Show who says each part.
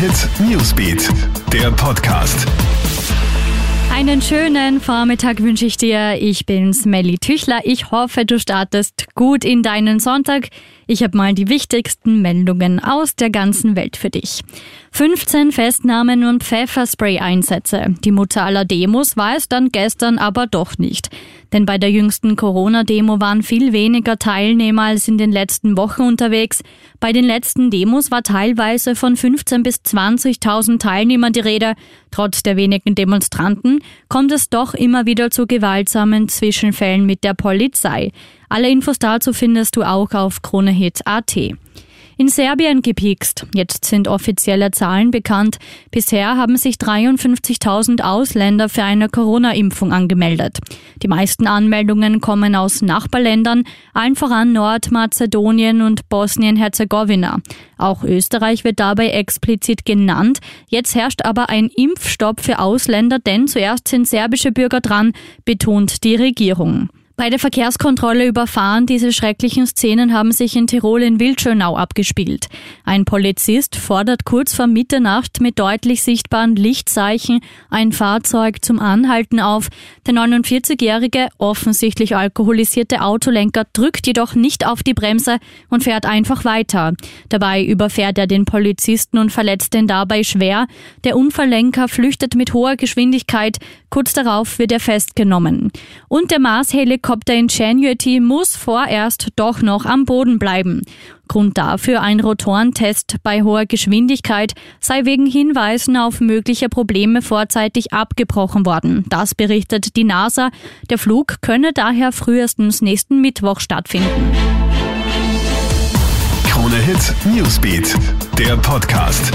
Speaker 1: Hit Newsbeat, der Podcast.
Speaker 2: Einen schönen Vormittag wünsche ich dir. Ich bin's, Melly Tüchler. Ich hoffe, du startest gut in deinen Sonntag. Ich habe mal die wichtigsten Meldungen aus der ganzen Welt für dich. 15 Festnahmen und Pfefferspray-Einsätze. Die Mutter aller Demos war es dann gestern aber doch nicht. Denn bei der jüngsten Corona-Demo waren viel weniger Teilnehmer als in den letzten Wochen unterwegs. Bei den letzten Demos war teilweise von 15 bis 20.000 Teilnehmern die Rede. Trotz der wenigen Demonstranten kommt es doch immer wieder zu gewaltsamen Zwischenfällen mit der Polizei. Alle Infos dazu findest du auch auf KroneHit.at. In Serbien gepikst. Jetzt sind offizielle Zahlen bekannt. Bisher haben sich 53.000 Ausländer für eine Corona-Impfung angemeldet. Die meisten Anmeldungen kommen aus Nachbarländern, allen voran Nordmazedonien und Bosnien-Herzegowina. Auch Österreich wird dabei explizit genannt. Jetzt herrscht aber ein Impfstopp für Ausländer, denn zuerst sind serbische Bürger dran, betont die Regierung. Bei der Verkehrskontrolle überfahren diese schrecklichen Szenen haben sich in Tirol in Wildschönau abgespielt. Ein Polizist fordert kurz vor Mitternacht mit deutlich sichtbaren Lichtzeichen ein Fahrzeug zum Anhalten auf. Der 49-jährige, offensichtlich alkoholisierte Autolenker drückt jedoch nicht auf die Bremse und fährt einfach weiter. Dabei überfährt er den Polizisten und verletzt ihn dabei schwer. Der Unfalllenker flüchtet mit hoher Geschwindigkeit. Kurz darauf wird er festgenommen. Und der Mars-Helikopter Helikopter Ingenuity muss vorerst doch noch am Boden bleiben. Grund dafür ein Rotorentest bei hoher Geschwindigkeit sei wegen Hinweisen auf mögliche Probleme vorzeitig abgebrochen worden. Das berichtet die NASA. Der Flug könne daher frühestens nächsten Mittwoch stattfinden.
Speaker 1: Krone Hit Newsbeat, der Podcast.